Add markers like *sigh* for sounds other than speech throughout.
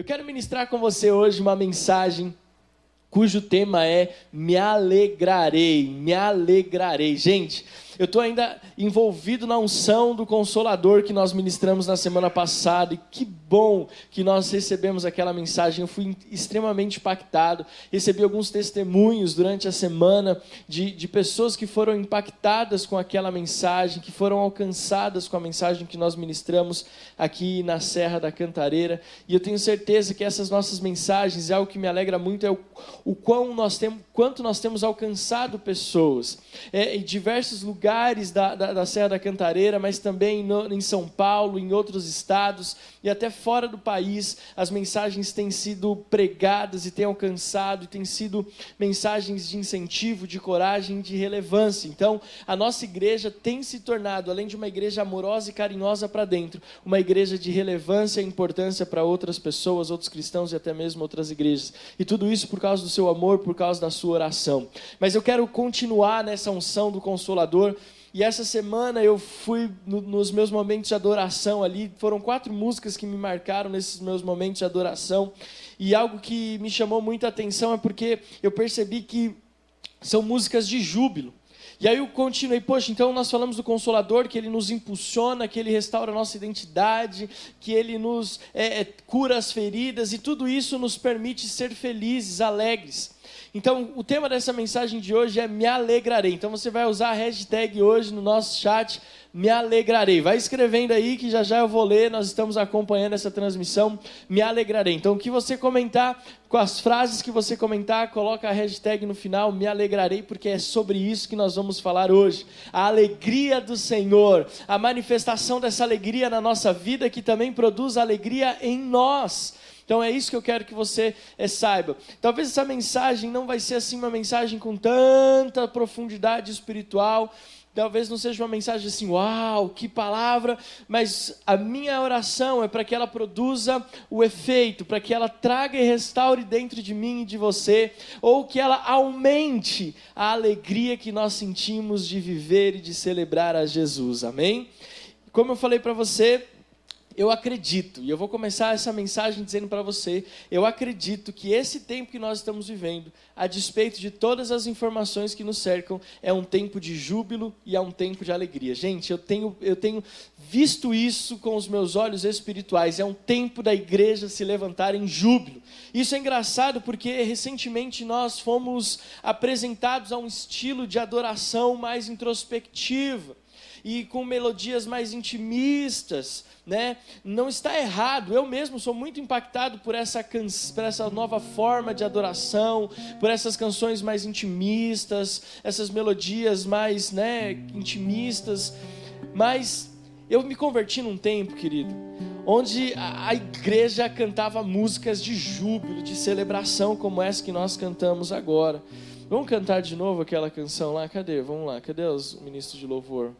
Eu quero ministrar com você hoje uma mensagem cujo tema é Me alegrarei, me alegrarei. Gente, eu estou ainda envolvido na unção do Consolador que nós ministramos na semana passada. E que bom que nós recebemos aquela mensagem. Eu fui extremamente impactado. Recebi alguns testemunhos durante a semana de, de pessoas que foram impactadas com aquela mensagem, que foram alcançadas com a mensagem que nós ministramos aqui na Serra da Cantareira. E eu tenho certeza que essas nossas mensagens, é algo que me alegra muito, é o, o quão nós temos, quanto nós temos alcançado pessoas. É, em diversos lugares da, da, da Serra da Cantareira, mas também no, em São Paulo, em outros estados e até fora do país, as mensagens têm sido pregadas e têm alcançado, e têm sido mensagens de incentivo, de coragem, de relevância. Então, a nossa igreja tem se tornado, além de uma igreja amorosa e carinhosa para dentro, uma igreja de relevância e importância para outras pessoas, outros cristãos e até mesmo outras igrejas. E tudo isso por causa do seu amor, por causa da sua oração. Mas eu quero continuar nessa unção do Consolador e essa semana eu fui no, nos meus momentos de adoração ali. Foram quatro músicas que me marcaram nesses meus momentos de adoração. E algo que me chamou muita atenção é porque eu percebi que são músicas de júbilo. E aí eu continuei, poxa, então nós falamos do Consolador, que ele nos impulsiona, que ele restaura a nossa identidade, que ele nos é, é, cura as feridas, e tudo isso nos permite ser felizes, alegres. Então, o tema dessa mensagem de hoje é me alegrarei. Então, você vai usar a hashtag hoje no nosso chat, me alegrarei. Vai escrevendo aí que já já eu vou ler, nós estamos acompanhando essa transmissão, me alegrarei. Então, o que você comentar, com as frases que você comentar, coloca a hashtag no final, me alegrarei, porque é sobre isso que nós vamos falar hoje. A alegria do Senhor, a manifestação dessa alegria na nossa vida, que também produz alegria em nós. Então é isso que eu quero que você é, saiba. Talvez essa mensagem não vai ser assim uma mensagem com tanta profundidade espiritual. Talvez não seja uma mensagem assim, uau, que palavra, mas a minha oração é para que ela produza o efeito, para que ela traga e restaure dentro de mim e de você, ou que ela aumente a alegria que nós sentimos de viver e de celebrar a Jesus, amém? Como eu falei para você, eu acredito, e eu vou começar essa mensagem dizendo para você: eu acredito que esse tempo que nós estamos vivendo, a despeito de todas as informações que nos cercam, é um tempo de júbilo e é um tempo de alegria. Gente, eu tenho, eu tenho visto isso com os meus olhos espirituais. É um tempo da igreja se levantar em júbilo. Isso é engraçado porque recentemente nós fomos apresentados a um estilo de adoração mais introspectiva e com melodias mais intimistas, né? Não está errado. Eu mesmo sou muito impactado por essa, can... por essa nova forma de adoração, por essas canções mais intimistas, essas melodias mais, né, intimistas. Mas eu me converti num tempo, querido, onde a igreja cantava músicas de júbilo, de celebração, como essa que nós cantamos agora. Vamos cantar de novo aquela canção lá? Cadê? Vamos lá. Cadê os ministros de louvor?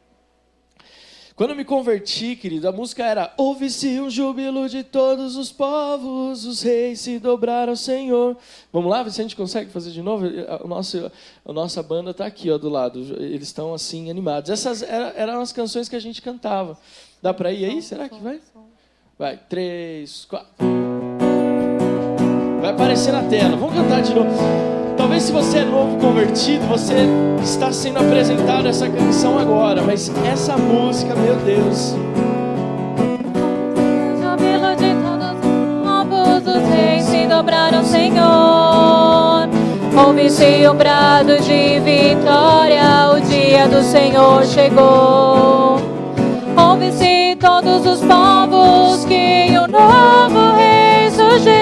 Quando eu me converti, querido, a música era Ouve-se um júbilo de todos os povos, os reis se dobraram ao Senhor. Vamos lá, ver se a gente consegue fazer de novo? A nossa, a nossa banda está aqui ó, do lado, eles estão assim animados. Essas eram as canções que a gente cantava. Dá para ir aí? Será que vai? Vai, três, quatro. Vai aparecer na tela, vamos cantar de novo. Talvez se você é novo convertido, você está sendo apresentado essa canção agora, mas essa música, meu Deus. Se dobraram, Senhor. Ouve-se um brado de vitória, o dia do Senhor chegou. Ouve-se todos os povos que o novo rei surgiu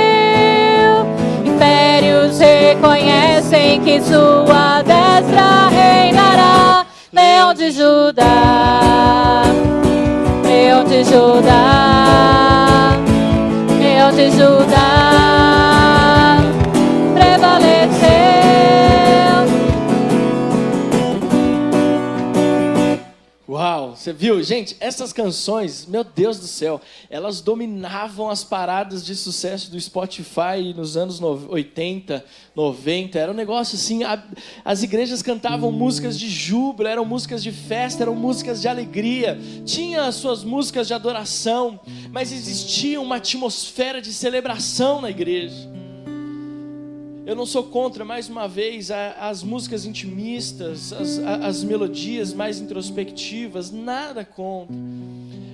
impérios reconhecem que sua destra reinará. Leão de Judá, Leão de Judá, Leão de Judá, Você viu? Gente, essas canções, meu Deus do céu, elas dominavam as paradas de sucesso do Spotify nos anos 80, 90. Era um negócio assim, a, as igrejas cantavam músicas de júbilo, eram músicas de festa, eram músicas de alegria. Tinha as suas músicas de adoração, mas existia uma atmosfera de celebração na igreja. Eu não sou contra, mais uma vez, as músicas intimistas, as, as melodias mais introspectivas, nada contra.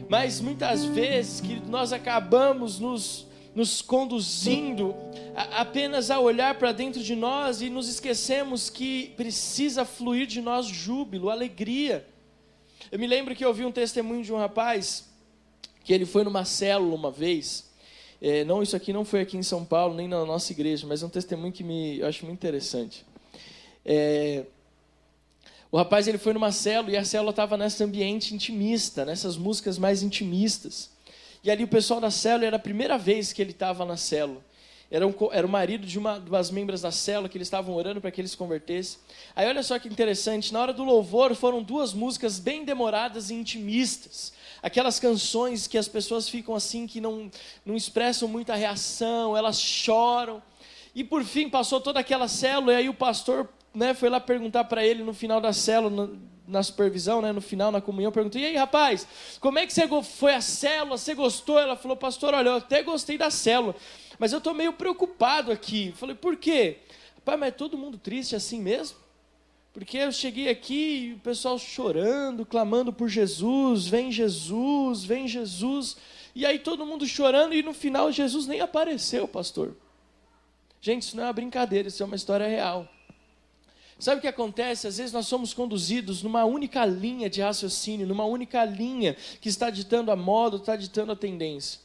Mas muitas vezes que nós acabamos nos, nos conduzindo apenas a olhar para dentro de nós e nos esquecemos que precisa fluir de nós júbilo, alegria. Eu me lembro que eu ouvi um testemunho de um rapaz que ele foi numa célula uma vez é, não, isso aqui não foi aqui em São Paulo, nem na nossa igreja, mas é um testemunho que me, eu acho muito interessante. É, o rapaz ele foi numa célula e a célula estava nesse ambiente intimista, nessas músicas mais intimistas. E ali o pessoal da célula era a primeira vez que ele estava na célula. Era, um, era o marido de uma das membros da célula que eles estavam orando para que ele se convertesse. Aí olha só que interessante, na hora do louvor foram duas músicas bem demoradas e intimistas aquelas canções que as pessoas ficam assim, que não, não expressam muita reação, elas choram. E por fim passou toda aquela célula, e aí o pastor né, foi lá perguntar para ele no final da célula, na supervisão, né, no final, na comunhão, perguntou: E aí, rapaz, como é que você foi a célula? Você gostou? Ela falou: Pastor, olha, eu até gostei da célula, mas eu estou meio preocupado aqui. Eu falei: Por quê? Rapaz, mas é todo mundo triste assim mesmo? Porque eu cheguei aqui o pessoal chorando, clamando por Jesus, vem Jesus, vem Jesus. E aí todo mundo chorando e no final Jesus nem apareceu, pastor. Gente, isso não é uma brincadeira, isso é uma história real. Sabe o que acontece? Às vezes nós somos conduzidos numa única linha de raciocínio, numa única linha que está ditando a moda, está ditando a tendência.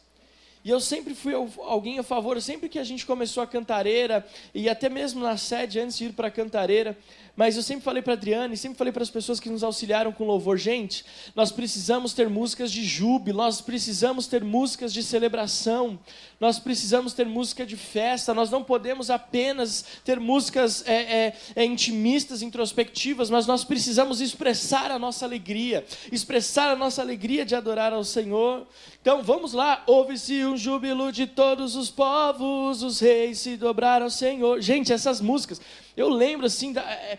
E eu sempre fui alguém a favor, sempre que a gente começou a cantareira, e até mesmo na sede, antes de ir para a cantareira, mas eu sempre falei para a Adriana e sempre falei para as pessoas que nos auxiliaram com louvor, gente, nós precisamos ter músicas de júbilo, nós precisamos ter músicas de celebração, nós precisamos ter música de festa, nós não podemos apenas ter músicas é, é, é, intimistas, introspectivas, mas nós precisamos expressar a nossa alegria, expressar a nossa alegria de adorar ao Senhor. Então vamos lá, ouve-se um júbilo de todos os povos, os reis se dobraram ao Senhor. Gente, essas músicas eu lembro assim da, é,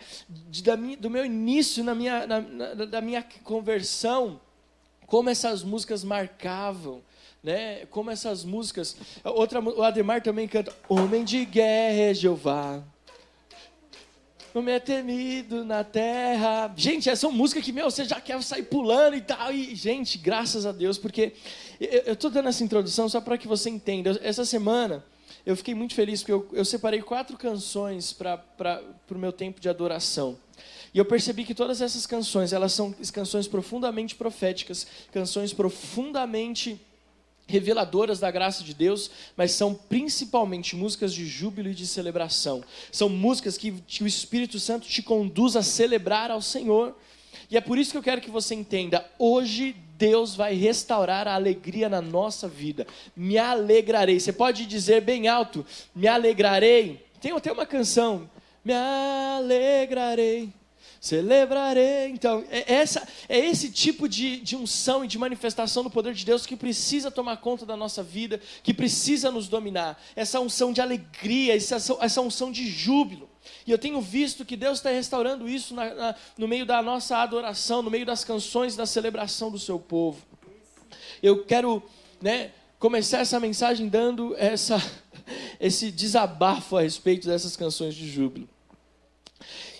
da minha, do meu início na minha, na, na, da minha conversão, como essas músicas marcavam. Né? Como essas músicas. Outra, o Ademar também canta Homem de guerra é Jeová. Homem é temido na terra. Gente, essa é uma música que, meu, você já quer sair pulando e tal. E, gente, graças a Deus, porque eu estou dando essa introdução só para que você entenda. Essa semana, eu fiquei muito feliz porque eu, eu separei quatro canções para o meu tempo de adoração. E eu percebi que todas essas canções, elas são canções profundamente proféticas, canções profundamente reveladoras da graça de Deus, mas são principalmente músicas de júbilo e de celebração. São músicas que, o Espírito Santo te conduz a celebrar ao Senhor. E é por isso que eu quero que você entenda: hoje Deus vai restaurar a alegria na nossa vida. Me alegrarei. Você pode dizer bem alto: me alegrarei. Tem até uma canção: me alegrarei. Celebrarei. Então, é, essa, é esse tipo de, de unção e de manifestação do poder de Deus que precisa tomar conta da nossa vida, que precisa nos dominar. Essa unção de alegria, essa, essa unção de júbilo. E eu tenho visto que Deus está restaurando isso na, na, no meio da nossa adoração, no meio das canções da celebração do seu povo. Eu quero né, começar essa mensagem dando essa, *laughs* esse desabafo a respeito dessas canções de júbilo.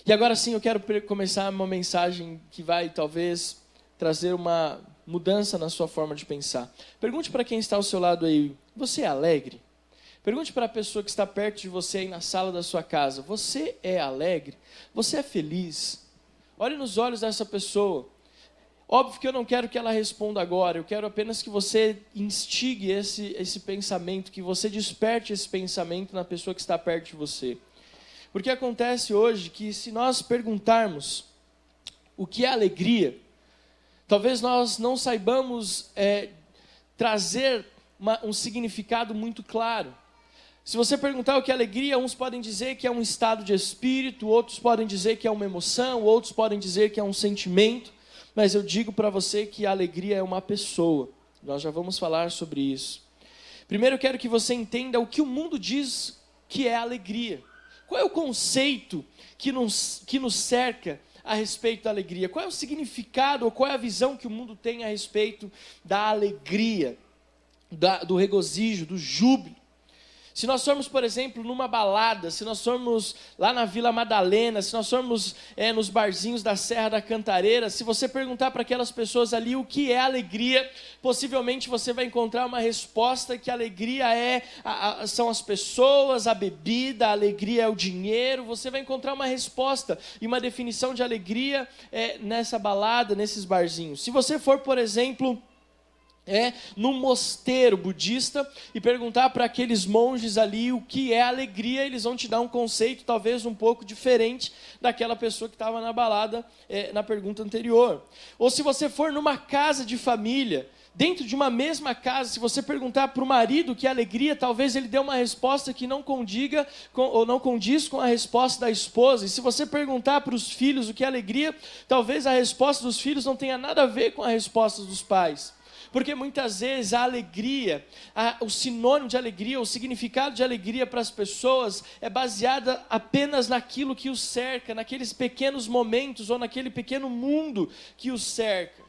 E agora sim eu quero começar uma mensagem que vai talvez trazer uma mudança na sua forma de pensar. Pergunte para quem está ao seu lado aí: você é alegre? Pergunte para a pessoa que está perto de você aí na sala da sua casa: você é alegre? Você é feliz? Olhe nos olhos dessa pessoa. Óbvio que eu não quero que ela responda agora, eu quero apenas que você instigue esse, esse pensamento, que você desperte esse pensamento na pessoa que está perto de você. Porque acontece hoje que se nós perguntarmos o que é alegria, talvez nós não saibamos é, trazer uma, um significado muito claro. Se você perguntar o que é alegria, uns podem dizer que é um estado de espírito, outros podem dizer que é uma emoção, outros podem dizer que é um sentimento. mas eu digo para você que a alegria é uma pessoa. Nós já vamos falar sobre isso. Primeiro eu quero que você entenda o que o mundo diz que é alegria. Qual é o conceito que nos, que nos cerca a respeito da alegria? Qual é o significado ou qual é a visão que o mundo tem a respeito da alegria, da, do regozijo, do júbilo? Se nós formos, por exemplo, numa balada, se nós formos lá na Vila Madalena, se nós formos é, nos barzinhos da Serra da Cantareira, se você perguntar para aquelas pessoas ali o que é alegria, possivelmente você vai encontrar uma resposta que alegria é a, a, são as pessoas, a bebida, a alegria é o dinheiro. Você vai encontrar uma resposta e uma definição de alegria é, nessa balada, nesses barzinhos. Se você for, por exemplo, é, num mosteiro budista e perguntar para aqueles monges ali o que é alegria, eles vão te dar um conceito talvez um pouco diferente daquela pessoa que estava na balada é, na pergunta anterior. Ou se você for numa casa de família, dentro de uma mesma casa, se você perguntar para o marido que é alegria, talvez ele dê uma resposta que não condiga com, ou não condiz com a resposta da esposa. E se você perguntar para os filhos o que é alegria, talvez a resposta dos filhos não tenha nada a ver com a resposta dos pais. Porque muitas vezes a alegria, a, o sinônimo de alegria, o significado de alegria para as pessoas é baseada apenas naquilo que os cerca, naqueles pequenos momentos ou naquele pequeno mundo que os cerca.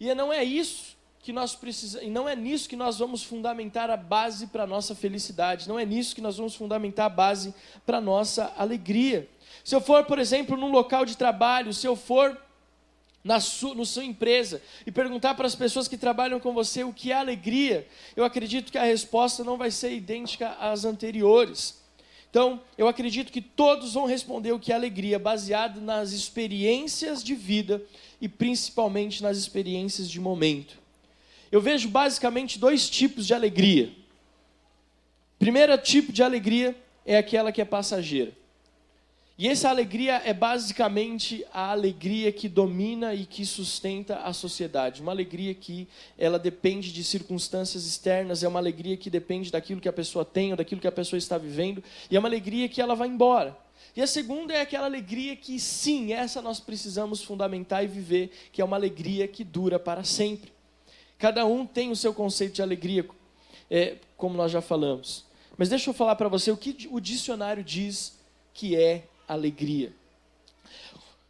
E não é isso que nós precisamos, e não é nisso que nós vamos fundamentar a base para a nossa felicidade, não é nisso que nós vamos fundamentar a base para a nossa alegria. Se eu for, por exemplo, num local de trabalho, se eu for na sua, na sua empresa e perguntar para as pessoas que trabalham com você o que é alegria, eu acredito que a resposta não vai ser idêntica às anteriores. Então, eu acredito que todos vão responder o que é alegria, baseado nas experiências de vida e principalmente nas experiências de momento. Eu vejo basicamente dois tipos de alegria. Primeiro tipo de alegria é aquela que é passageira. E essa alegria é basicamente a alegria que domina e que sustenta a sociedade. Uma alegria que ela depende de circunstâncias externas, é uma alegria que depende daquilo que a pessoa tem ou daquilo que a pessoa está vivendo, e é uma alegria que ela vai embora. E a segunda é aquela alegria que, sim, essa nós precisamos fundamentar e viver, que é uma alegria que dura para sempre. Cada um tem o seu conceito de alegria, é, como nós já falamos. Mas deixa eu falar para você o que o dicionário diz que é alegria.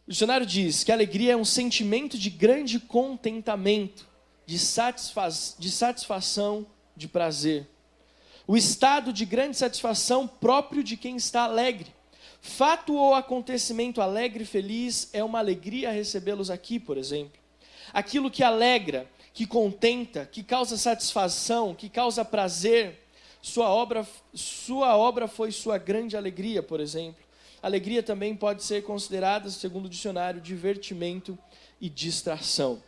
O dicionário diz que a alegria é um sentimento de grande contentamento, de, satisfaz, de satisfação, de prazer. O estado de grande satisfação próprio de quem está alegre. Fato ou acontecimento alegre e feliz é uma alegria recebê-los aqui, por exemplo. Aquilo que alegra, que contenta, que causa satisfação, que causa prazer, sua obra, sua obra foi sua grande alegria, por exemplo. Alegria também pode ser considerada, segundo o dicionário, divertimento e distração.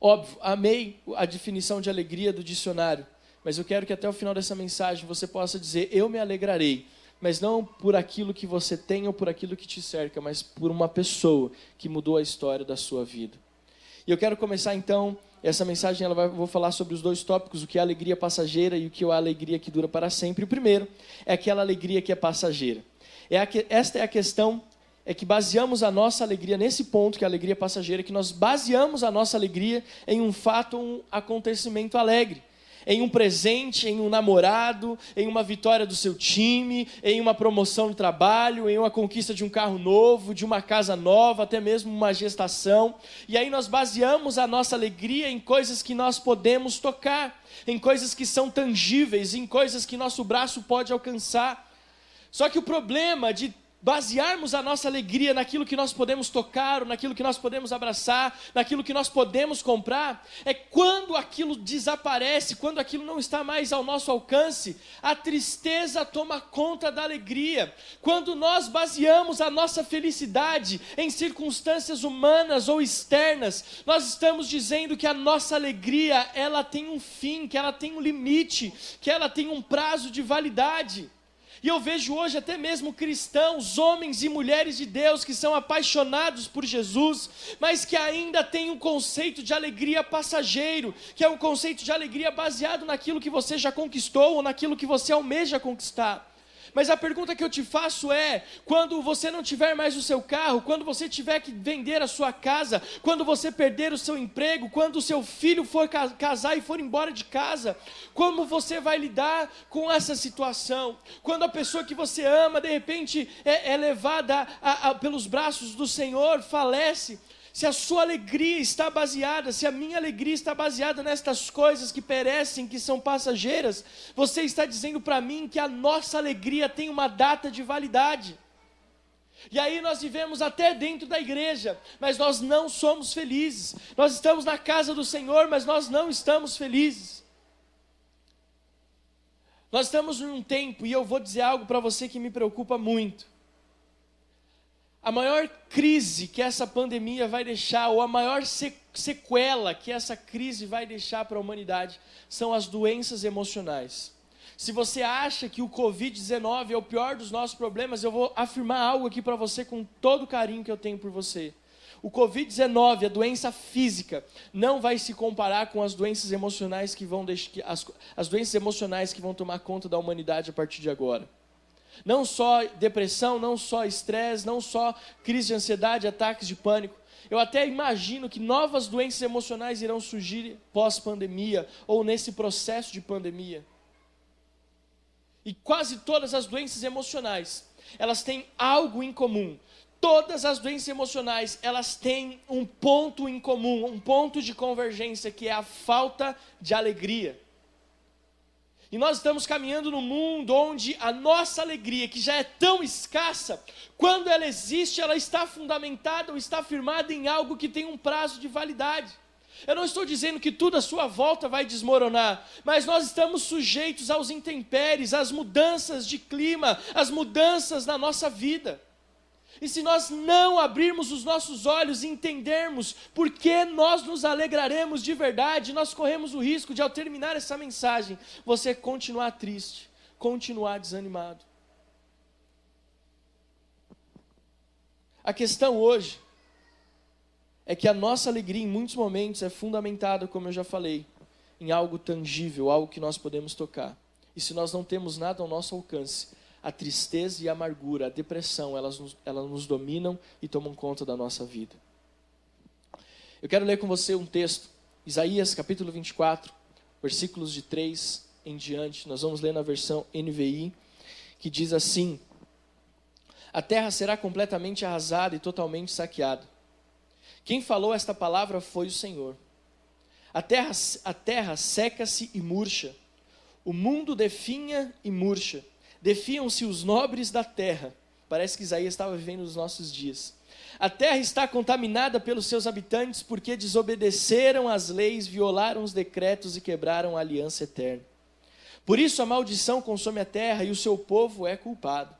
Óbvio, amei a definição de alegria do dicionário, mas eu quero que até o final dessa mensagem você possa dizer: Eu me alegrarei, mas não por aquilo que você tem ou por aquilo que te cerca, mas por uma pessoa que mudou a história da sua vida. E eu quero começar então essa mensagem, ela vai, vou falar sobre os dois tópicos, o que é alegria passageira e o que é a alegria que dura para sempre. O primeiro é aquela alegria que é passageira. É a, esta é a questão, é que baseamos a nossa alegria nesse ponto, que é a alegria passageira, que nós baseamos a nossa alegria em um fato, um acontecimento alegre. Em um presente, em um namorado, em uma vitória do seu time, em uma promoção no trabalho, em uma conquista de um carro novo, de uma casa nova, até mesmo uma gestação. E aí nós baseamos a nossa alegria em coisas que nós podemos tocar, em coisas que são tangíveis, em coisas que nosso braço pode alcançar. Só que o problema de basearmos a nossa alegria naquilo que nós podemos tocar, ou naquilo que nós podemos abraçar, naquilo que nós podemos comprar, é quando aquilo desaparece, quando aquilo não está mais ao nosso alcance, a tristeza toma conta da alegria. Quando nós baseamos a nossa felicidade em circunstâncias humanas ou externas, nós estamos dizendo que a nossa alegria, ela tem um fim, que ela tem um limite, que ela tem um prazo de validade. E eu vejo hoje até mesmo cristãos, homens e mulheres de Deus que são apaixonados por Jesus, mas que ainda têm um conceito de alegria passageiro, que é um conceito de alegria baseado naquilo que você já conquistou ou naquilo que você almeja conquistar. Mas a pergunta que eu te faço é: quando você não tiver mais o seu carro, quando você tiver que vender a sua casa, quando você perder o seu emprego, quando o seu filho for casar e for embora de casa, como você vai lidar com essa situação? Quando a pessoa que você ama, de repente, é, é levada a, a, pelos braços do Senhor, falece, se a sua alegria está baseada, se a minha alegria está baseada nestas coisas que perecem, que são passageiras, você está dizendo para mim que a nossa alegria tem uma data de validade. E aí nós vivemos até dentro da igreja, mas nós não somos felizes. Nós estamos na casa do Senhor, mas nós não estamos felizes. Nós estamos num tempo, e eu vou dizer algo para você que me preocupa muito. A maior crise que essa pandemia vai deixar, ou a maior sequela que essa crise vai deixar para a humanidade, são as doenças emocionais. Se você acha que o Covid-19 é o pior dos nossos problemas, eu vou afirmar algo aqui para você com todo o carinho que eu tenho por você. O Covid-19, a doença física, não vai se comparar com as doenças emocionais que vão as, as doenças emocionais que vão tomar conta da humanidade a partir de agora. Não só depressão, não só estresse, não só crise de ansiedade, ataques de pânico. Eu até imagino que novas doenças emocionais irão surgir pós-pandemia ou nesse processo de pandemia. E quase todas as doenças emocionais, elas têm algo em comum. Todas as doenças emocionais, elas têm um ponto em comum, um ponto de convergência, que é a falta de alegria. E nós estamos caminhando num mundo onde a nossa alegria, que já é tão escassa, quando ela existe, ela está fundamentada ou está firmada em algo que tem um prazo de validade. Eu não estou dizendo que tudo à sua volta vai desmoronar, mas nós estamos sujeitos aos intempéries, às mudanças de clima, às mudanças na nossa vida. E se nós não abrirmos os nossos olhos e entendermos por que nós nos alegraremos de verdade, nós corremos o risco de, ao terminar essa mensagem, você continuar triste, continuar desanimado. A questão hoje é que a nossa alegria, em muitos momentos, é fundamentada, como eu já falei, em algo tangível, algo que nós podemos tocar. E se nós não temos nada ao nosso alcance, a tristeza e a amargura, a depressão, elas nos, elas nos dominam e tomam conta da nossa vida. Eu quero ler com você um texto, Isaías capítulo 24, versículos de 3 em diante. Nós vamos ler na versão NVI, que diz assim: A terra será completamente arrasada e totalmente saqueada. Quem falou esta palavra foi o Senhor. A terra, a terra seca-se e murcha, o mundo definha e murcha defiam-se os nobres da terra. Parece que Isaías estava vivendo nos nossos dias. A terra está contaminada pelos seus habitantes porque desobedeceram as leis, violaram os decretos e quebraram a aliança eterna. Por isso a maldição consome a terra e o seu povo é culpado.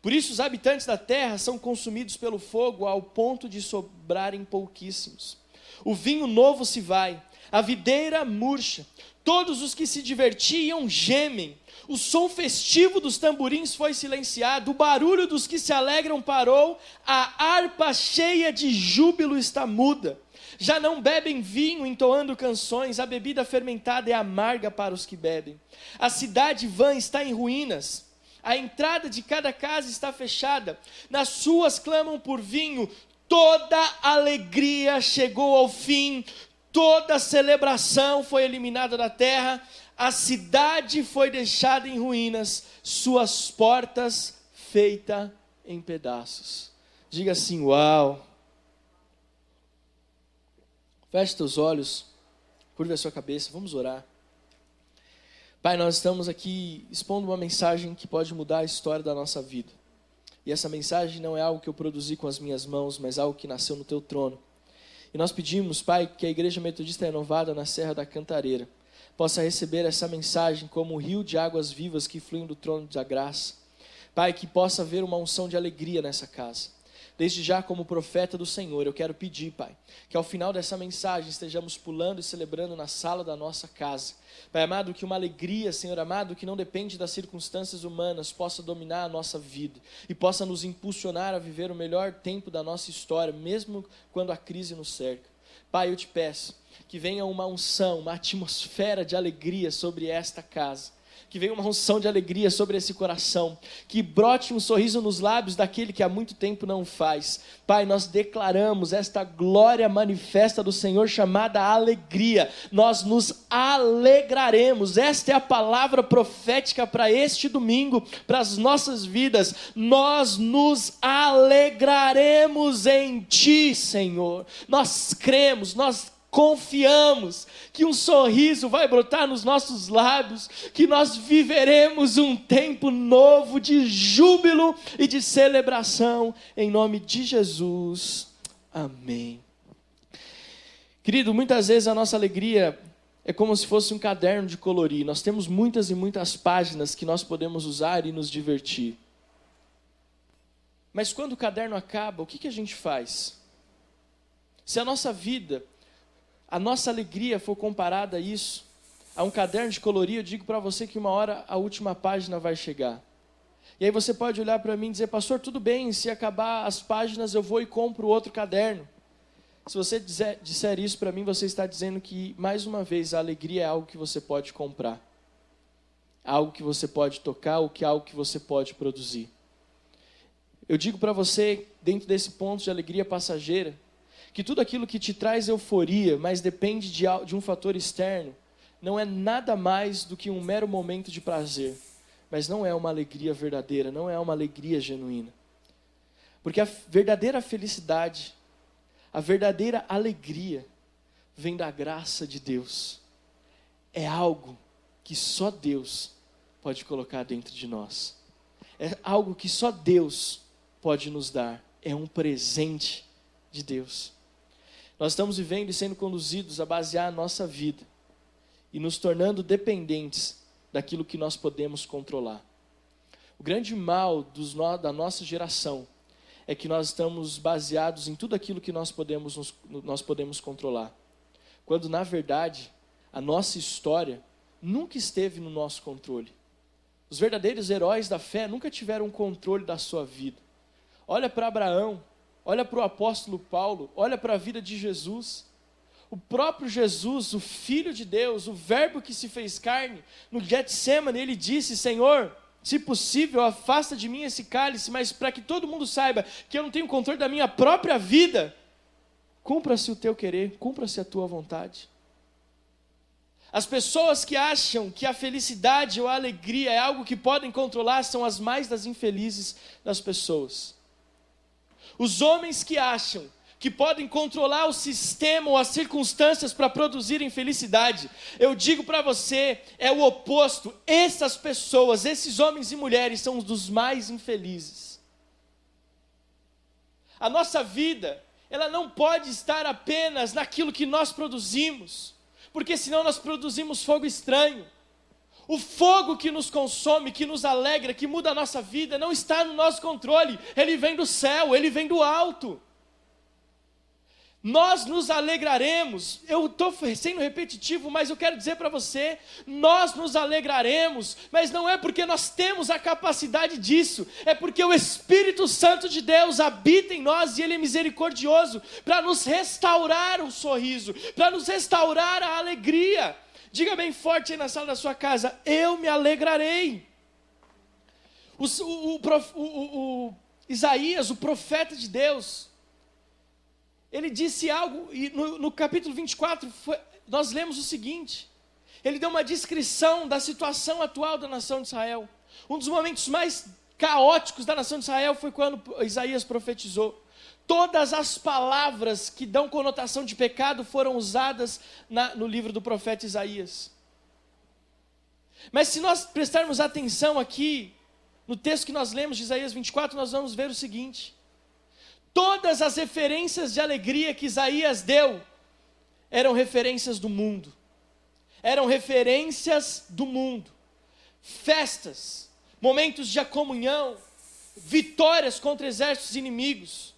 Por isso os habitantes da terra são consumidos pelo fogo ao ponto de sobrarem pouquíssimos. O vinho novo se vai, a videira murcha, todos os que se divertiam gemem, o som festivo dos tamborins foi silenciado, o barulho dos que se alegram parou, a harpa cheia de júbilo está muda. Já não bebem vinho entoando canções, a bebida fermentada é amarga para os que bebem. A cidade vã está em ruínas, a entrada de cada casa está fechada, nas suas clamam por vinho, toda alegria chegou ao fim, toda celebração foi eliminada da terra, a cidade foi deixada em ruínas, suas portas feitas em pedaços. Diga assim: Uau! Feche seus olhos, curva a sua cabeça, vamos orar. Pai, nós estamos aqui expondo uma mensagem que pode mudar a história da nossa vida. E essa mensagem não é algo que eu produzi com as minhas mãos, mas algo que nasceu no teu trono. E nós pedimos, Pai, que a Igreja Metodista Renovada na Serra da Cantareira possa receber essa mensagem como um rio de águas vivas que fluem do trono da graça. Pai, que possa haver uma unção de alegria nessa casa. Desde já, como profeta do Senhor, eu quero pedir, Pai, que ao final dessa mensagem estejamos pulando e celebrando na sala da nossa casa. Pai amado, que uma alegria, Senhor amado, que não depende das circunstâncias humanas, possa dominar a nossa vida e possa nos impulsionar a viver o melhor tempo da nossa história, mesmo quando a crise nos cerca. Pai, eu te peço que venha uma unção, uma atmosfera de alegria sobre esta casa. Que venha uma unção de alegria sobre esse coração, que brote um sorriso nos lábios daquele que há muito tempo não faz. Pai, nós declaramos esta glória manifesta do Senhor chamada alegria. Nós nos alegraremos. Esta é a palavra profética para este domingo, para as nossas vidas. Nós nos alegraremos em ti, Senhor. Nós cremos, nós confiamos que um sorriso vai brotar nos nossos lábios, que nós viveremos um tempo novo de júbilo e de celebração, em nome de Jesus. Amém. Querido, muitas vezes a nossa alegria é como se fosse um caderno de colorir. Nós temos muitas e muitas páginas que nós podemos usar e nos divertir. Mas quando o caderno acaba, o que, que a gente faz? Se a nossa vida a nossa alegria for comparada a isso, a um caderno de colorir, eu digo para você que uma hora a última página vai chegar. E aí você pode olhar para mim e dizer, pastor, tudo bem, se acabar as páginas eu vou e compro outro caderno. Se você dizer, disser isso para mim, você está dizendo que, mais uma vez, a alegria é algo que você pode comprar, algo que você pode tocar, ou que algo que você pode produzir. Eu digo para você, dentro desse ponto de alegria passageira, que tudo aquilo que te traz euforia, mas depende de, de um fator externo, não é nada mais do que um mero momento de prazer, mas não é uma alegria verdadeira, não é uma alegria genuína. Porque a verdadeira felicidade, a verdadeira alegria, vem da graça de Deus. É algo que só Deus pode colocar dentro de nós. É algo que só Deus pode nos dar. É um presente de Deus. Nós estamos vivendo e sendo conduzidos a basear a nossa vida e nos tornando dependentes daquilo que nós podemos controlar. O grande mal dos, da nossa geração é que nós estamos baseados em tudo aquilo que nós podemos, nos, nós podemos controlar. Quando, na verdade, a nossa história nunca esteve no nosso controle. Os verdadeiros heróis da fé nunca tiveram controle da sua vida. Olha para Abraão, olha para o apóstolo Paulo, olha para a vida de Jesus. O próprio Jesus, o Filho de Deus, o Verbo que se fez carne, no Getsemane, ele disse: Senhor, se possível, afasta de mim esse cálice, mas para que todo mundo saiba que eu não tenho controle da minha própria vida, cumpra-se o teu querer, cumpra-se a tua vontade. As pessoas que acham que a felicidade ou a alegria é algo que podem controlar são as mais das infelizes das pessoas. Os homens que acham que podem controlar o sistema ou as circunstâncias para produzirem felicidade, eu digo para você, é o oposto. Essas pessoas, esses homens e mulheres, são os dos mais infelizes. A nossa vida, ela não pode estar apenas naquilo que nós produzimos, porque senão nós produzimos fogo estranho. O fogo que nos consome, que nos alegra, que muda a nossa vida, não está no nosso controle, ele vem do céu, ele vem do alto. Nós nos alegraremos, eu estou sendo repetitivo, mas eu quero dizer para você: nós nos alegraremos, mas não é porque nós temos a capacidade disso, é porque o Espírito Santo de Deus habita em nós e Ele é misericordioso para nos restaurar o sorriso, para nos restaurar a alegria. Diga bem forte aí na sala da sua casa: Eu me alegrarei. O, o, o, o Isaías, o profeta de Deus, ele disse algo, e no, no capítulo 24, foi, nós lemos o seguinte: ele deu uma descrição da situação atual da nação de Israel. Um dos momentos mais caóticos da nação de Israel foi quando Isaías profetizou. Todas as palavras que dão conotação de pecado foram usadas na, no livro do profeta Isaías. Mas se nós prestarmos atenção aqui, no texto que nós lemos de Isaías 24, nós vamos ver o seguinte: todas as referências de alegria que Isaías deu eram referências do mundo, eram referências do mundo, festas, momentos de comunhão, vitórias contra exércitos inimigos.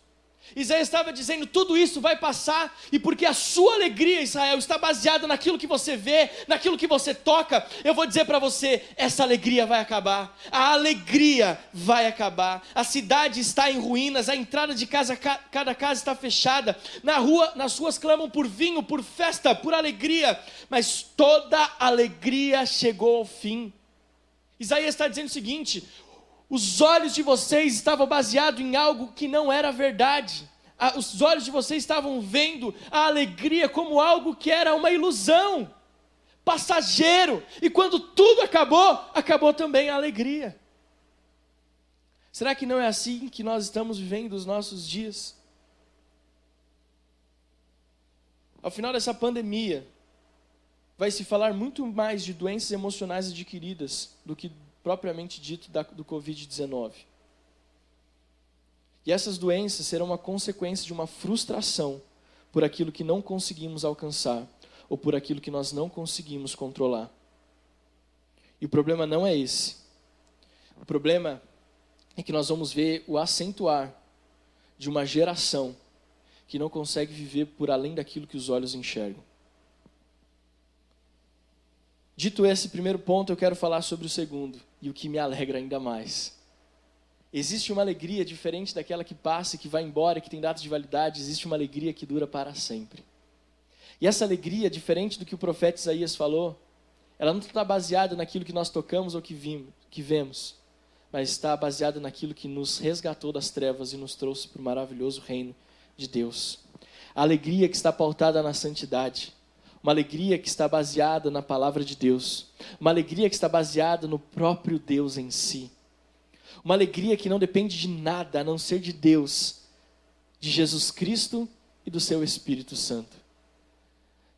Isaías estava dizendo: tudo isso vai passar, e porque a sua alegria, Israel, está baseada naquilo que você vê, naquilo que você toca, eu vou dizer para você: essa alegria vai acabar, a alegria vai acabar. A cidade está em ruínas, a entrada de casa, cada casa está fechada, na rua, nas ruas clamam por vinho, por festa, por alegria, mas toda alegria chegou ao fim. Isaías está dizendo o seguinte: os olhos de vocês estavam baseados em algo que não era verdade. Os olhos de vocês estavam vendo a alegria como algo que era uma ilusão, passageiro. E quando tudo acabou, acabou também a alegria. Será que não é assim que nós estamos vivendo os nossos dias? Ao final dessa pandemia, vai se falar muito mais de doenças emocionais adquiridas do que propriamente dito da, do Covid-19. E essas doenças serão uma consequência de uma frustração por aquilo que não conseguimos alcançar ou por aquilo que nós não conseguimos controlar. E o problema não é esse. O problema é que nós vamos ver o acentuar de uma geração que não consegue viver por além daquilo que os olhos enxergam. Dito esse primeiro ponto, eu quero falar sobre o segundo, e o que me alegra ainda mais. Existe uma alegria diferente daquela que passa que vai embora, que tem data de validade, existe uma alegria que dura para sempre. E essa alegria, diferente do que o profeta Isaías falou, ela não está baseada naquilo que nós tocamos ou que, vimos, que vemos, mas está baseada naquilo que nos resgatou das trevas e nos trouxe para o maravilhoso reino de Deus. A alegria que está pautada na santidade uma alegria que está baseada na palavra de Deus, uma alegria que está baseada no próprio Deus em si, uma alegria que não depende de nada a não ser de Deus, de Jesus Cristo e do seu Espírito Santo.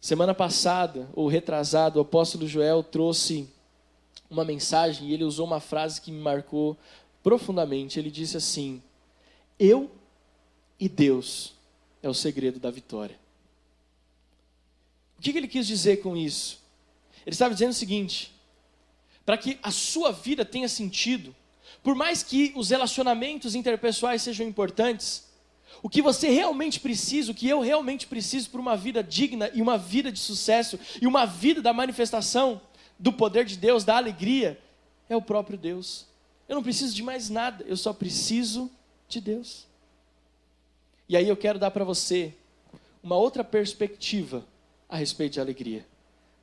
Semana passada, ou retrasado, o apóstolo Joel trouxe uma mensagem e ele usou uma frase que me marcou profundamente. Ele disse assim: Eu e Deus é o segredo da vitória. O que ele quis dizer com isso? Ele estava dizendo o seguinte: para que a sua vida tenha sentido, por mais que os relacionamentos interpessoais sejam importantes, o que você realmente precisa, o que eu realmente preciso para uma vida digna e uma vida de sucesso e uma vida da manifestação do poder de Deus, da alegria, é o próprio Deus. Eu não preciso de mais nada, eu só preciso de Deus. E aí eu quero dar para você uma outra perspectiva a respeito de alegria.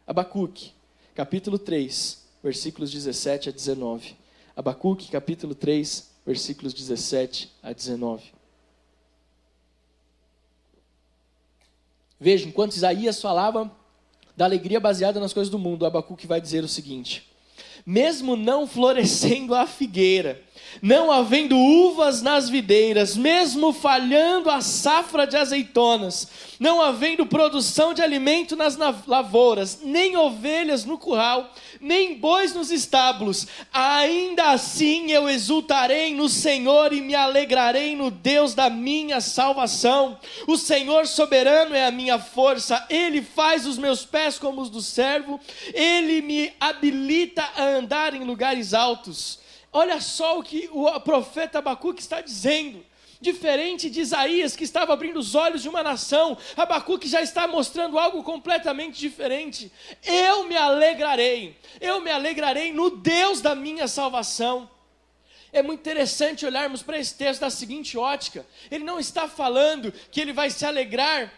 Abacuque, capítulo 3, versículos 17 a 19. Abacuque, capítulo 3, versículos 17 a 19. Veja, enquanto Isaías falava da alegria baseada nas coisas do mundo, Abacuque vai dizer o seguinte: Mesmo não florescendo a figueira, não havendo uvas nas videiras, mesmo falhando a safra de azeitonas, não havendo produção de alimento nas lavouras, nem ovelhas no curral, nem bois nos estábulos, ainda assim eu exultarei no Senhor e me alegrarei no Deus da minha salvação. O Senhor soberano é a minha força, ele faz os meus pés como os do servo, ele me habilita a andar em lugares altos. Olha só o que o profeta Abacuque está dizendo. Diferente de Isaías, que estava abrindo os olhos de uma nação, Abacuque já está mostrando algo completamente diferente. Eu me alegrarei, eu me alegrarei no Deus da minha salvação. É muito interessante olharmos para esse texto da seguinte ótica: ele não está falando que ele vai se alegrar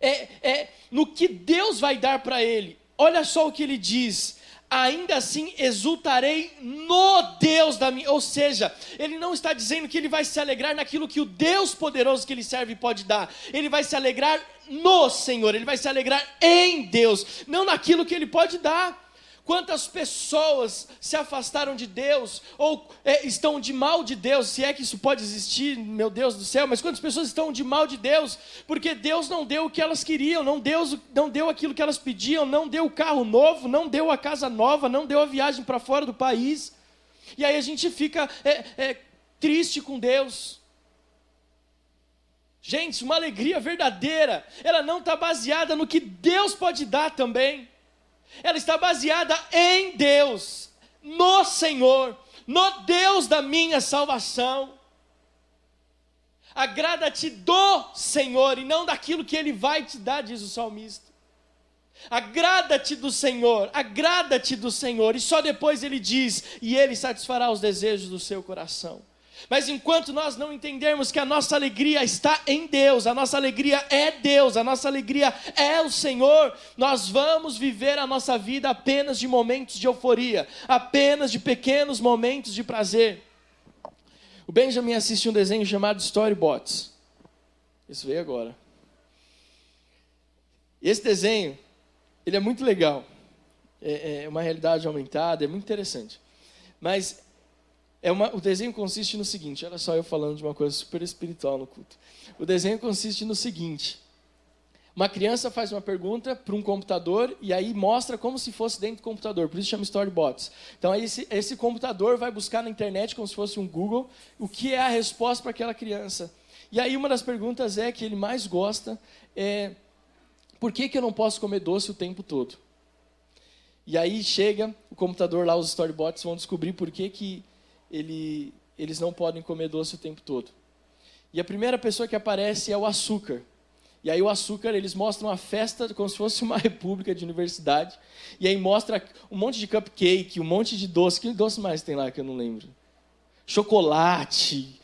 é, é, no que Deus vai dar para ele. Olha só o que ele diz: ainda assim exultarei no Deus da minha. Ou seja, ele não está dizendo que ele vai se alegrar naquilo que o Deus poderoso que ele serve pode dar. Ele vai se alegrar no Senhor, ele vai se alegrar em Deus, não naquilo que ele pode dar. Quantas pessoas se afastaram de Deus ou é, estão de mal de Deus, se é que isso pode existir, meu Deus do céu, mas quantas pessoas estão de mal de Deus porque Deus não deu o que elas queriam, não, Deus, não deu aquilo que elas pediam, não deu o carro novo, não deu a casa nova, não deu a viagem para fora do país. E aí a gente fica é, é, triste com Deus. Gente, uma alegria verdadeira, ela não está baseada no que Deus pode dar também ela está baseada em Deus, no Senhor, no Deus da minha salvação. Agrada-te do Senhor e não daquilo que Ele vai te dar, diz o salmista. Agrada-te do Senhor, agrada-te do Senhor, e só depois ele diz: e Ele satisfará os desejos do seu coração. Mas enquanto nós não entendermos que a nossa alegria está em Deus, a nossa alegria é Deus, a nossa alegria é o Senhor, nós vamos viver a nossa vida apenas de momentos de euforia, apenas de pequenos momentos de prazer. O Benjamin assiste um desenho chamado Storybots. Isso veio agora. Esse desenho, ele é muito legal. É, é uma realidade aumentada, é muito interessante. Mas é uma, o desenho consiste no seguinte: olha só eu falando de uma coisa super espiritual no culto. O desenho consiste no seguinte: uma criança faz uma pergunta para um computador e aí mostra como se fosse dentro do computador, por isso chama storybots. Então esse, esse computador vai buscar na internet como se fosse um Google o que é a resposta para aquela criança. E aí uma das perguntas é que ele mais gosta é por que, que eu não posso comer doce o tempo todo? E aí chega o computador lá, os storybots vão descobrir por que, que ele, eles não podem comer doce o tempo todo. E a primeira pessoa que aparece é o açúcar. E aí o açúcar, eles mostram uma festa como se fosse uma *laughs* república de universidade. E aí mostra um monte de cupcake, um monte de doce. Que doce mais tem lá que eu não lembro? Chocolate,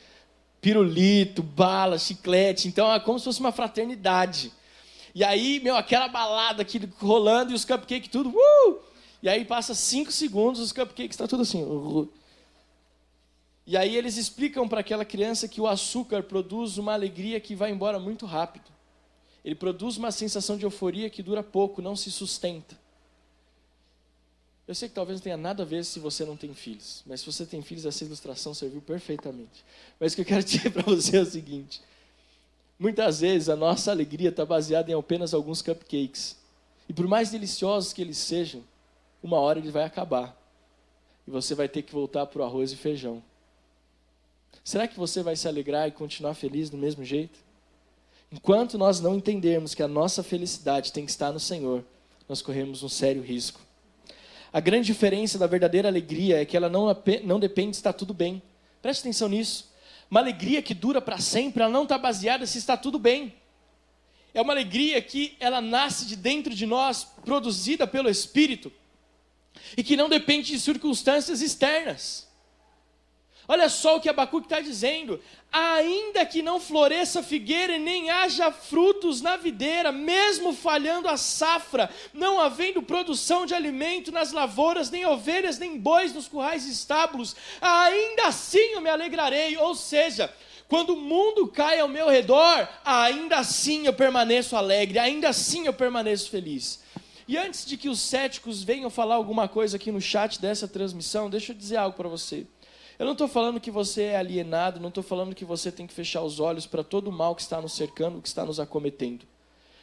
pirulito, bala, chiclete. Então é como se fosse uma fraternidade. E aí, meu, aquela balada aqui rolando e os cupcakes tudo. Uh! E aí passa cinco segundos, os cupcakes estão tá tudo assim. Uh! E aí eles explicam para aquela criança que o açúcar produz uma alegria que vai embora muito rápido. Ele produz uma sensação de euforia que dura pouco, não se sustenta. Eu sei que talvez não tenha nada a ver se você não tem filhos, mas se você tem filhos, essa ilustração serviu perfeitamente. Mas o que eu quero *laughs* dizer para você é o seguinte: muitas vezes a nossa alegria está baseada em apenas alguns cupcakes, e por mais deliciosos que eles sejam, uma hora ele vai acabar, e você vai ter que voltar para o arroz e feijão. Será que você vai se alegrar e continuar feliz do mesmo jeito? Enquanto nós não entendermos que a nossa felicidade tem que estar no Senhor, nós corremos um sério risco. A grande diferença da verdadeira alegria é que ela não, não depende de estar tudo bem. Preste atenção nisso. Uma alegria que dura para sempre, ela não está baseada se está tudo bem. É uma alegria que ela nasce de dentro de nós, produzida pelo Espírito, e que não depende de circunstâncias externas. Olha só o que Abacuque está dizendo: ainda que não floresça figueira e nem haja frutos na videira, mesmo falhando a safra, não havendo produção de alimento nas lavouras, nem ovelhas, nem bois nos currais e estábulos, ainda assim eu me alegrarei. Ou seja, quando o mundo cai ao meu redor, ainda assim eu permaneço alegre, ainda assim eu permaneço feliz. E antes de que os céticos venham falar alguma coisa aqui no chat dessa transmissão, deixa eu dizer algo para você. Eu não estou falando que você é alienado, não estou falando que você tem que fechar os olhos para todo o mal que está nos cercando, que está nos acometendo.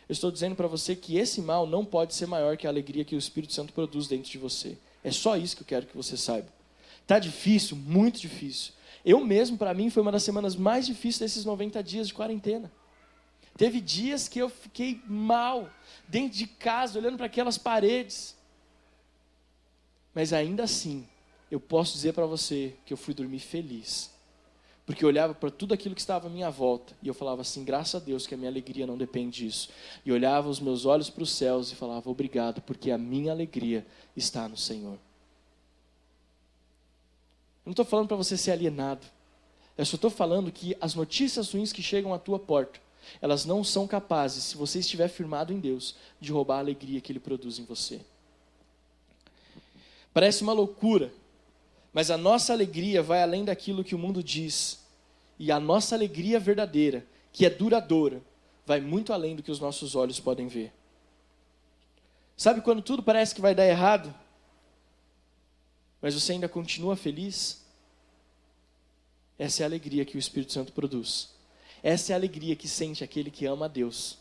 Eu estou dizendo para você que esse mal não pode ser maior que a alegria que o Espírito Santo produz dentro de você. É só isso que eu quero que você saiba. Tá difícil, muito difícil. Eu mesmo, para mim, foi uma das semanas mais difíceis desses 90 dias de quarentena. Teve dias que eu fiquei mal, dentro de casa, olhando para aquelas paredes. Mas ainda assim, eu posso dizer para você que eu fui dormir feliz. Porque eu olhava para tudo aquilo que estava à minha volta e eu falava assim: graças a Deus que a minha alegria não depende disso. E olhava os meus olhos para os céus e falava: obrigado, porque a minha alegria está no Senhor. Eu não estou falando para você ser alienado. Eu só estou falando que as notícias ruins que chegam à tua porta, elas não são capazes, se você estiver firmado em Deus, de roubar a alegria que Ele produz em você. Parece uma loucura mas a nossa alegria vai além daquilo que o mundo diz. E a nossa alegria verdadeira, que é duradoura, vai muito além do que os nossos olhos podem ver. Sabe quando tudo parece que vai dar errado, mas você ainda continua feliz? Essa é a alegria que o Espírito Santo produz. Essa é a alegria que sente aquele que ama a Deus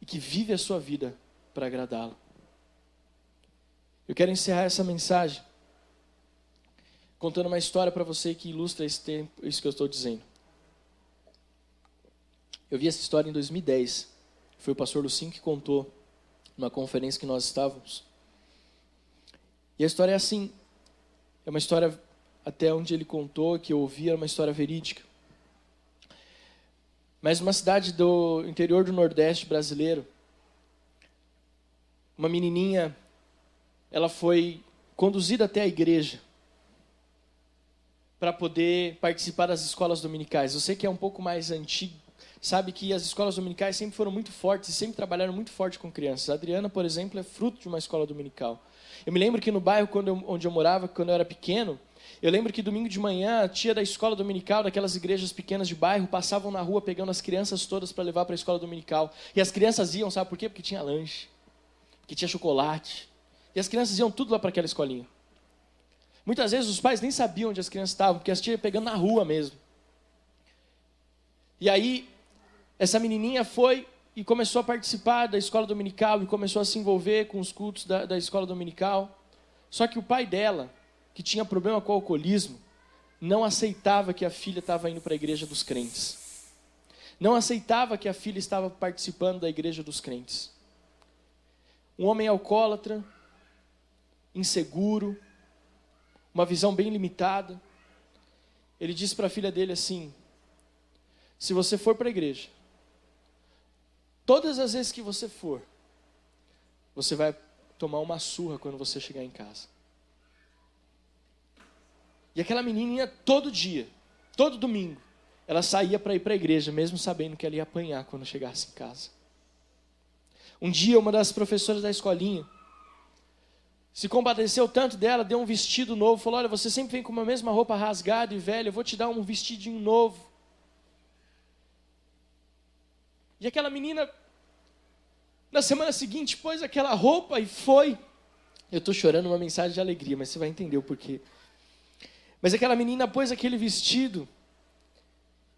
e que vive a sua vida para agradá-lo. Eu quero encerrar essa mensagem contando uma história para você que ilustra esse tempo, isso que eu estou dizendo. Eu vi essa história em 2010. Foi o pastor Lucinho que contou numa conferência que nós estávamos. E a história é assim. É uma história até onde ele contou que eu ouvi era uma história verídica. Mas uma cidade do interior do Nordeste brasileiro, uma menininha, ela foi conduzida até a igreja para poder participar das escolas dominicais. Você que é um pouco mais antigo, sabe que as escolas dominicais sempre foram muito fortes e sempre trabalharam muito forte com crianças. A Adriana, por exemplo, é fruto de uma escola dominical. Eu me lembro que no bairro eu, onde eu morava, quando eu era pequeno, eu lembro que domingo de manhã, a tia da escola dominical, daquelas igrejas pequenas de bairro, passavam na rua pegando as crianças todas para levar para a escola dominical. E as crianças iam, sabe por quê? Porque tinha lanche, porque tinha chocolate. E as crianças iam tudo lá para aquela escolinha. Muitas vezes os pais nem sabiam onde as crianças estavam, porque as tias pegando na rua mesmo. E aí, essa menininha foi e começou a participar da escola dominical e começou a se envolver com os cultos da, da escola dominical. Só que o pai dela, que tinha problema com o alcoolismo, não aceitava que a filha estava indo para a igreja dos crentes. Não aceitava que a filha estava participando da igreja dos crentes. Um homem alcoólatra, inseguro, uma visão bem limitada. Ele disse para a filha dele assim: Se você for para a igreja, todas as vezes que você for, você vai tomar uma surra quando você chegar em casa. E aquela menininha, todo dia, todo domingo, ela saía para ir para a igreja, mesmo sabendo que ela ia apanhar quando chegasse em casa. Um dia, uma das professoras da escolinha se compadeceu tanto dela, deu um vestido novo, falou: Olha, você sempre vem com a mesma roupa rasgada e velha, eu vou te dar um vestidinho novo. E aquela menina, na semana seguinte, pôs aquela roupa e foi. Eu estou chorando uma mensagem de alegria, mas você vai entender o porquê. Mas aquela menina pôs aquele vestido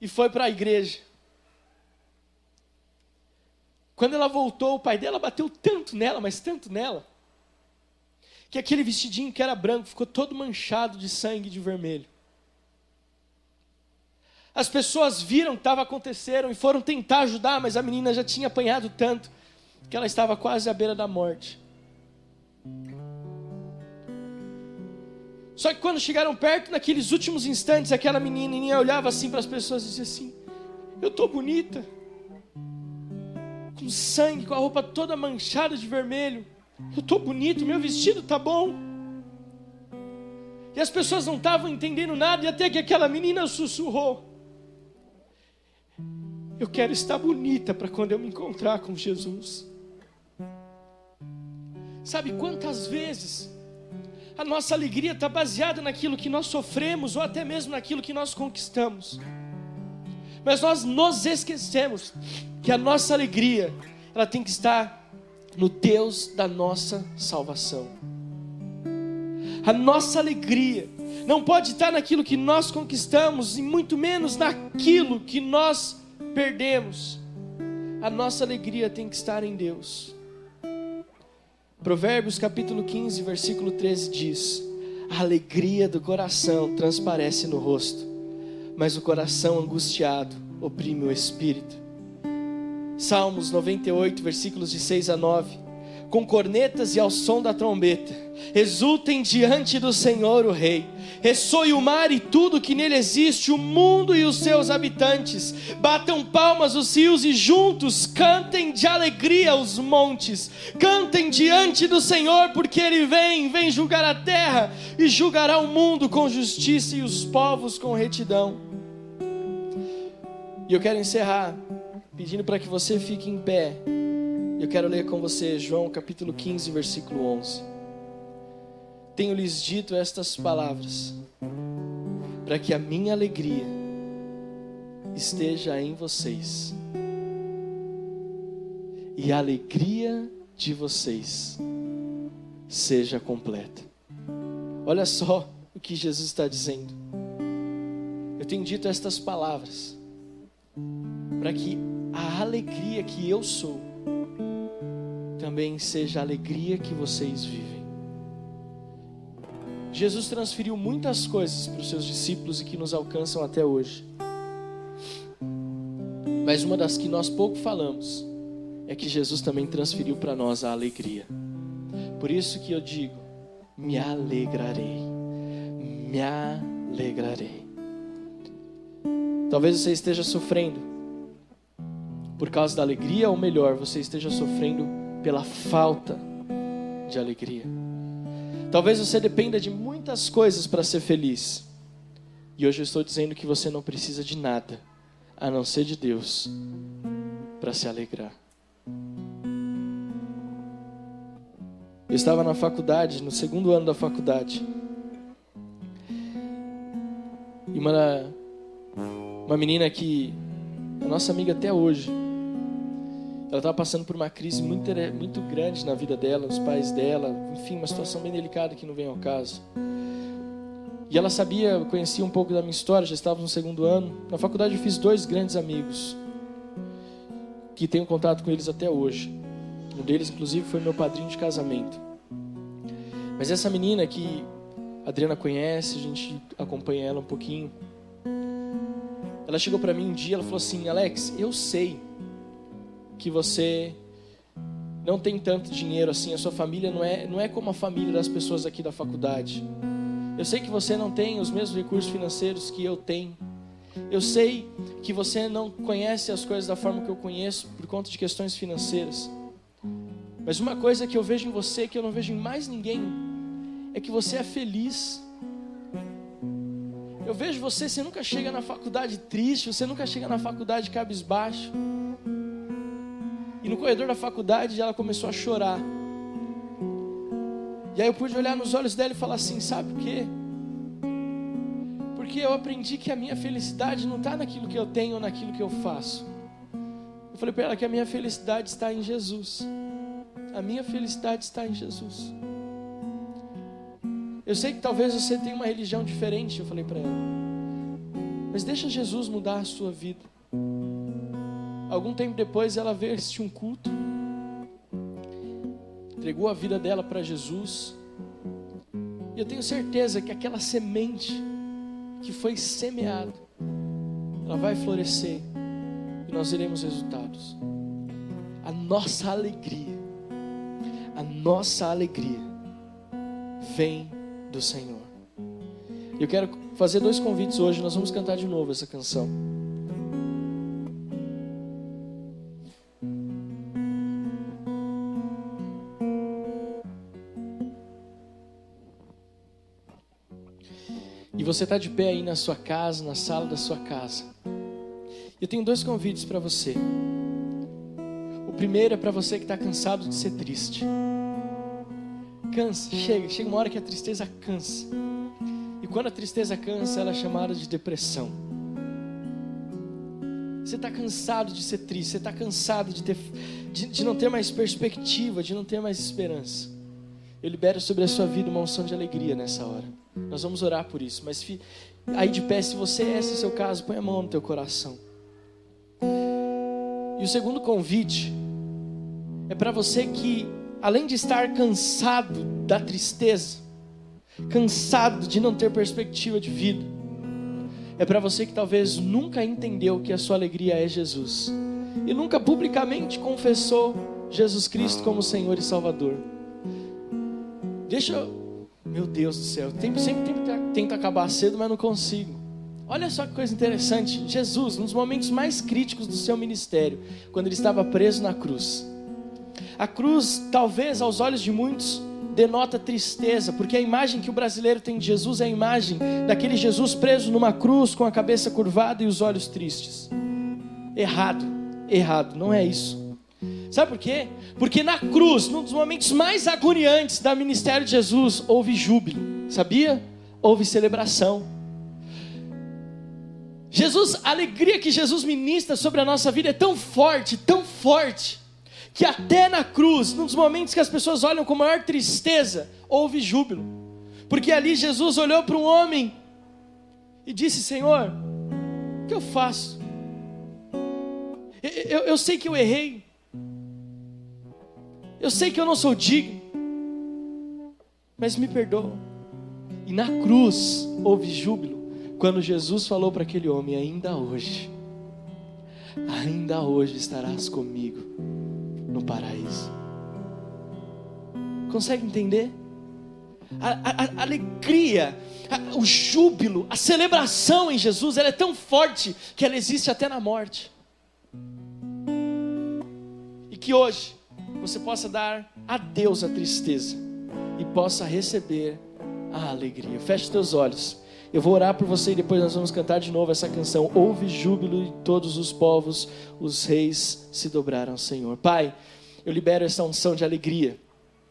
e foi para a igreja. Quando ela voltou, o pai dela bateu tanto nela, mas tanto nela que aquele vestidinho que era branco ficou todo manchado de sangue de vermelho. As pessoas viram que estava acontecendo e foram tentar ajudar, mas a menina já tinha apanhado tanto que ela estava quase à beira da morte. Só que quando chegaram perto, naqueles últimos instantes, aquela menininha olhava assim para as pessoas e dizia assim: Eu estou bonita, com sangue, com a roupa toda manchada de vermelho. Eu estou bonito, meu vestido está bom. E as pessoas não estavam entendendo nada, e até que aquela menina sussurrou: Eu quero estar bonita para quando eu me encontrar com Jesus. Sabe quantas vezes a nossa alegria está baseada naquilo que nós sofremos ou até mesmo naquilo que nós conquistamos? Mas nós nos esquecemos que a nossa alegria ela tem que estar no Deus da nossa salvação. A nossa alegria não pode estar naquilo que nós conquistamos e muito menos naquilo que nós perdemos. A nossa alegria tem que estar em Deus. Provérbios capítulo 15, versículo 13 diz: A alegria do coração transparece no rosto, mas o coração angustiado oprime o espírito. Salmos 98, versículos de 6 a 9. Com cornetas e ao som da trombeta, exultem diante do Senhor o Rei. Ressoe o mar e tudo que nele existe, o mundo e os seus habitantes. Batam palmas os rios e juntos cantem de alegria os montes. Cantem diante do Senhor, porque ele vem, vem julgar a terra e julgará o mundo com justiça e os povos com retidão. E eu quero encerrar pedindo para que você fique em pé. Eu quero ler com você João capítulo 15, versículo 11. Tenho lhes dito estas palavras, para que a minha alegria esteja em vocês, e a alegria de vocês seja completa. Olha só o que Jesus está dizendo. Eu tenho dito estas palavras para que a alegria que eu sou também seja a alegria que vocês vivem. Jesus transferiu muitas coisas para os seus discípulos e que nos alcançam até hoje. Mas uma das que nós pouco falamos é que Jesus também transferiu para nós a alegria. Por isso que eu digo: me alegrarei, me alegrarei. Talvez você esteja sofrendo por causa da alegria, ou melhor, você esteja sofrendo pela falta de alegria. Talvez você dependa de muitas coisas para ser feliz. E hoje eu estou dizendo que você não precisa de nada a não ser de Deus para se alegrar. Eu estava na faculdade, no segundo ano da faculdade. E uma, uma menina que é nossa amiga até hoje. Ela estava passando por uma crise muito, muito grande na vida dela, os pais dela, enfim, uma situação bem delicada que não vem ao caso. E ela sabia, conhecia um pouco da minha história, já estava no segundo ano. Na faculdade eu fiz dois grandes amigos, que tenho contato com eles até hoje. Um deles, inclusive, foi meu padrinho de casamento. Mas essa menina que a Adriana conhece, a gente acompanha ela um pouquinho. Ela chegou para mim um dia, ela falou assim: "Alex, eu sei que você não tem tanto dinheiro assim, a sua família não é não é como a família das pessoas aqui da faculdade. Eu sei que você não tem os mesmos recursos financeiros que eu tenho. Eu sei que você não conhece as coisas da forma que eu conheço por conta de questões financeiras. Mas uma coisa que eu vejo em você, que eu não vejo em mais ninguém, é que você é feliz. Eu vejo você, você nunca chega na faculdade triste, você nunca chega na faculdade cabisbaixo. E no corredor da faculdade ela começou a chorar. E aí eu pude olhar nos olhos dela e falar assim: sabe o quê? Porque eu aprendi que a minha felicidade não está naquilo que eu tenho ou naquilo que eu faço. Eu falei para ela que a minha felicidade está em Jesus. A minha felicidade está em Jesus. Eu sei que talvez você tenha uma religião diferente, eu falei para ela. Mas deixa Jesus mudar a sua vida. Algum tempo depois ela veio assistir um culto entregou a vida dela para Jesus. E eu tenho certeza que aquela semente que foi semeada, ela vai florescer e nós teremos resultados. A nossa alegria, a nossa alegria vem do Senhor. Eu quero fazer dois convites hoje, nós vamos cantar de novo essa canção. Você está de pé aí na sua casa, na sala da sua casa, eu tenho dois convites para você. O primeiro é para você que está cansado de ser triste. Cansa, chega, chega uma hora que a tristeza cansa. E quando a tristeza cansa, ela é chamada de depressão. Você está cansado de ser triste, você está cansado de, ter, de, de não ter mais perspectiva, de não ter mais esperança. Eu libero sobre a sua vida uma unção de alegria nessa hora. Nós vamos orar por isso. Mas aí de pé, se você é esse o seu caso, põe a mão no teu coração. E o segundo convite é para você que, além de estar cansado da tristeza, cansado de não ter perspectiva de vida, é para você que talvez nunca entendeu que a sua alegria é Jesus e nunca publicamente confessou Jesus Cristo como Senhor e Salvador. Deixa. Meu Deus do céu, sempre, sempre tento acabar cedo, mas não consigo. Olha só que coisa interessante. Jesus, nos momentos mais críticos do seu ministério, quando ele estava preso na cruz. A cruz, talvez aos olhos de muitos, denota tristeza, porque a imagem que o brasileiro tem de Jesus é a imagem daquele Jesus preso numa cruz com a cabeça curvada e os olhos tristes. Errado, errado, não é isso. Sabe por quê? Porque na cruz, num dos momentos mais agoniantes do ministério de Jesus, houve júbilo, sabia? Houve celebração. Jesus, a alegria que Jesus ministra sobre a nossa vida é tão forte, tão forte, que até na cruz, num dos momentos que as pessoas olham com maior tristeza, houve júbilo. Porque ali Jesus olhou para um homem e disse: Senhor, o que eu faço? Eu, eu, eu sei que eu errei, eu sei que eu não sou digno, mas me perdoa. E na cruz houve júbilo quando Jesus falou para aquele homem: Ainda hoje, ainda hoje estarás comigo no paraíso. Consegue entender? A, a, a alegria, a, o júbilo, a celebração em Jesus, ela é tão forte que ela existe até na morte. E que hoje você possa dar a Deus a tristeza e possa receber a alegria. Feche teus olhos Eu vou orar por você e depois nós vamos cantar de novo essa canção. Houve júbilo e todos os povos, os reis se dobraram ao Senhor. Pai, eu libero essa unção de alegria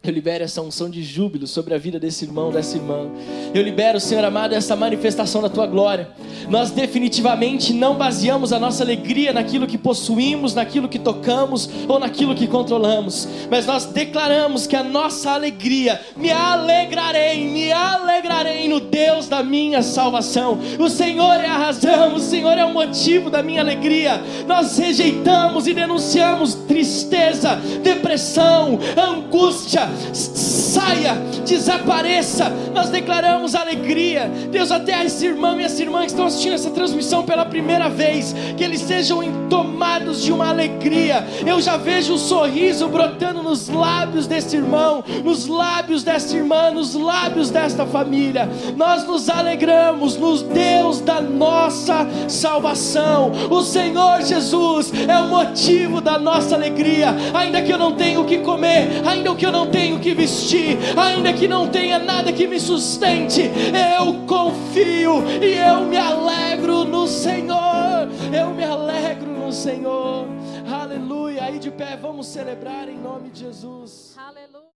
eu libero essa unção de júbilo sobre a vida desse irmão, dessa irmã. Eu libero, Senhor amado, essa manifestação da tua glória. Nós definitivamente não baseamos a nossa alegria naquilo que possuímos, naquilo que tocamos ou naquilo que controlamos, mas nós declaramos que a nossa alegria, me alegrarei, me alegrarei no Deus da minha salvação. O Senhor é a razão, o Senhor é o motivo da minha alegria. Nós rejeitamos e denunciamos tristeza, depressão, angústia, saia, desapareça. Nós declaramos alegria. Deus, até esse irmão e essa irmã que estão assistindo essa transmissão pela primeira vez, que eles sejam tomados de uma alegria. Eu já vejo um sorriso brotando nos lábios desse irmão, nos lábios dessa irmã, nos lábios desta família. Nós nos alegramos no Deus da nossa salvação. O Senhor Jesus é o motivo da nossa alegria. Ainda que eu não tenha o que comer, ainda que eu não tenha tenho que vestir, ainda que não tenha nada que me sustente, eu confio e eu me alegro no Senhor. Eu me alegro no Senhor. Aleluia. Aí de pé, vamos celebrar em nome de Jesus.